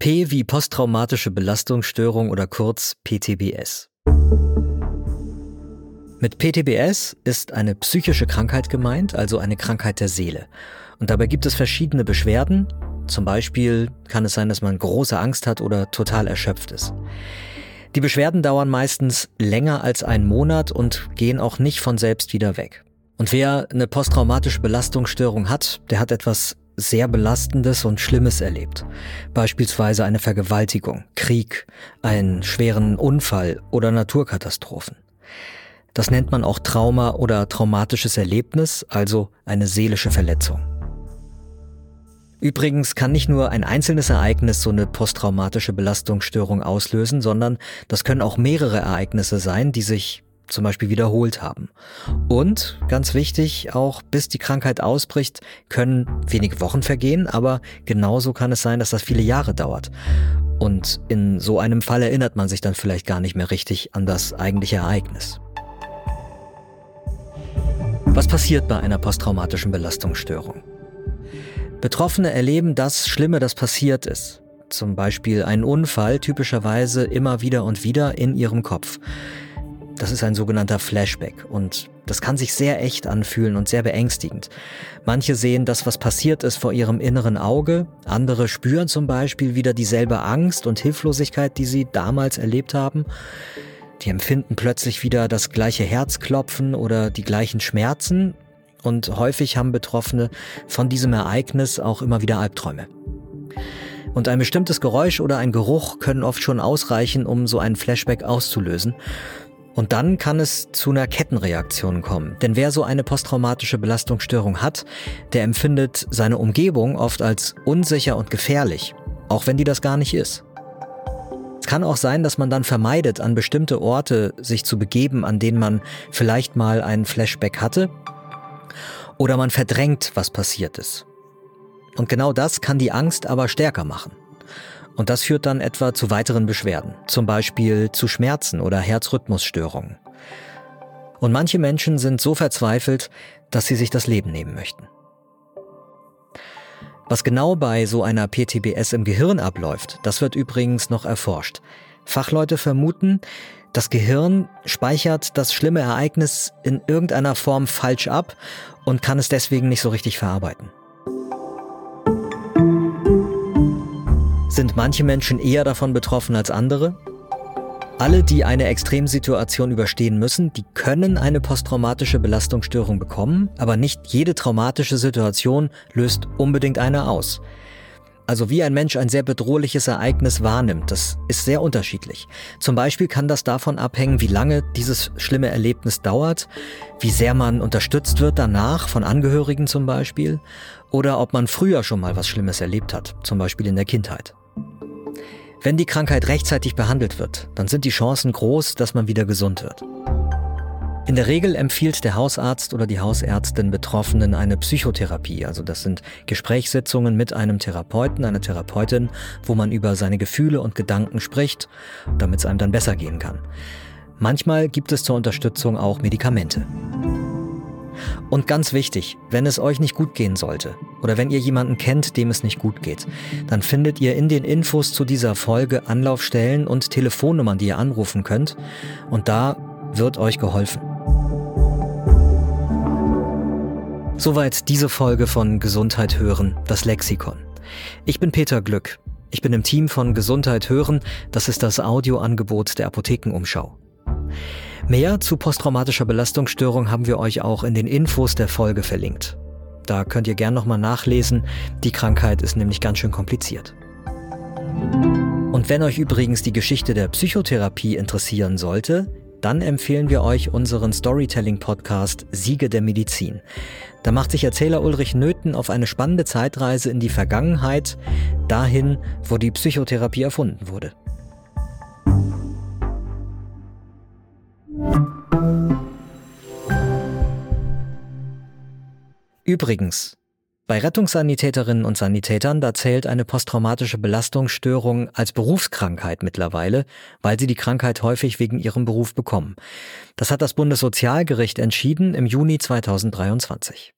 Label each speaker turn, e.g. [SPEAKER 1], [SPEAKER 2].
[SPEAKER 1] P wie posttraumatische Belastungsstörung oder kurz PTBS. Mit PTBS ist eine psychische Krankheit gemeint, also eine Krankheit der Seele. Und dabei gibt es verschiedene Beschwerden. Zum Beispiel kann es sein, dass man große Angst hat oder total erschöpft ist. Die Beschwerden dauern meistens länger als einen Monat und gehen auch nicht von selbst wieder weg. Und wer eine posttraumatische Belastungsstörung hat, der hat etwas sehr Belastendes und Schlimmes erlebt. Beispielsweise eine Vergewaltigung, Krieg, einen schweren Unfall oder Naturkatastrophen. Das nennt man auch Trauma oder traumatisches Erlebnis, also eine seelische Verletzung. Übrigens kann nicht nur ein einzelnes Ereignis so eine posttraumatische Belastungsstörung auslösen, sondern das können auch mehrere Ereignisse sein, die sich zum Beispiel wiederholt haben. Und ganz wichtig, auch bis die Krankheit ausbricht, können wenige Wochen vergehen, aber genauso kann es sein, dass das viele Jahre dauert. Und in so einem Fall erinnert man sich dann vielleicht gar nicht mehr richtig an das eigentliche Ereignis. Was passiert bei einer posttraumatischen Belastungsstörung? Betroffene erleben das Schlimme, das passiert ist. Zum Beispiel einen Unfall, typischerweise immer wieder und wieder in ihrem Kopf. Das ist ein sogenannter Flashback und das kann sich sehr echt anfühlen und sehr beängstigend. Manche sehen das, was passiert ist, vor ihrem inneren Auge, andere spüren zum Beispiel wieder dieselbe Angst und Hilflosigkeit, die sie damals erlebt haben. Die empfinden plötzlich wieder das gleiche Herzklopfen oder die gleichen Schmerzen und häufig haben Betroffene von diesem Ereignis auch immer wieder Albträume. Und ein bestimmtes Geräusch oder ein Geruch können oft schon ausreichen, um so einen Flashback auszulösen. Und dann kann es zu einer Kettenreaktion kommen. Denn wer so eine posttraumatische Belastungsstörung hat, der empfindet seine Umgebung oft als unsicher und gefährlich, auch wenn die das gar nicht ist. Es kann auch sein, dass man dann vermeidet, an bestimmte Orte sich zu begeben, an denen man vielleicht mal einen Flashback hatte. Oder man verdrängt, was passiert ist. Und genau das kann die Angst aber stärker machen. Und das führt dann etwa zu weiteren Beschwerden, zum Beispiel zu Schmerzen oder Herzrhythmusstörungen. Und manche Menschen sind so verzweifelt, dass sie sich das Leben nehmen möchten. Was genau bei so einer PTBS im Gehirn abläuft, das wird übrigens noch erforscht. Fachleute vermuten, das Gehirn speichert das schlimme Ereignis in irgendeiner Form falsch ab und kann es deswegen nicht so richtig verarbeiten. Sind manche Menschen eher davon betroffen als andere? Alle, die eine Extremsituation überstehen müssen, die können eine posttraumatische Belastungsstörung bekommen, aber nicht jede traumatische Situation löst unbedingt eine aus. Also wie ein Mensch ein sehr bedrohliches Ereignis wahrnimmt, das ist sehr unterschiedlich. Zum Beispiel kann das davon abhängen, wie lange dieses schlimme Erlebnis dauert, wie sehr man unterstützt wird danach, von Angehörigen zum Beispiel, oder ob man früher schon mal was Schlimmes erlebt hat, zum Beispiel in der Kindheit. Wenn die Krankheit rechtzeitig behandelt wird, dann sind die Chancen groß, dass man wieder gesund wird. In der Regel empfiehlt der Hausarzt oder die Hausärztin Betroffenen eine Psychotherapie. Also das sind Gesprächssitzungen mit einem Therapeuten, einer Therapeutin, wo man über seine Gefühle und Gedanken spricht, damit es einem dann besser gehen kann. Manchmal gibt es zur Unterstützung auch Medikamente. Und ganz wichtig, wenn es euch nicht gut gehen sollte oder wenn ihr jemanden kennt, dem es nicht gut geht, dann findet ihr in den Infos zu dieser Folge Anlaufstellen und Telefonnummern, die ihr anrufen könnt. Und da wird euch geholfen. Soweit diese Folge von Gesundheit hören, das Lexikon. Ich bin Peter Glück. Ich bin im Team von Gesundheit hören. Das ist das Audioangebot der Apothekenumschau. Mehr zu posttraumatischer Belastungsstörung haben wir euch auch in den Infos der Folge verlinkt. Da könnt ihr gern nochmal nachlesen. Die Krankheit ist nämlich ganz schön kompliziert. Und wenn euch übrigens die Geschichte der Psychotherapie interessieren sollte, dann empfehlen wir euch unseren Storytelling-Podcast Siege der Medizin. Da macht sich Erzähler Ulrich Nöthen auf eine spannende Zeitreise in die Vergangenheit, dahin, wo die Psychotherapie erfunden wurde. Übrigens, bei Rettungssanitäterinnen und Sanitätern, da zählt eine posttraumatische Belastungsstörung als Berufskrankheit mittlerweile, weil sie die Krankheit häufig wegen ihrem Beruf bekommen. Das hat das Bundessozialgericht entschieden im Juni 2023.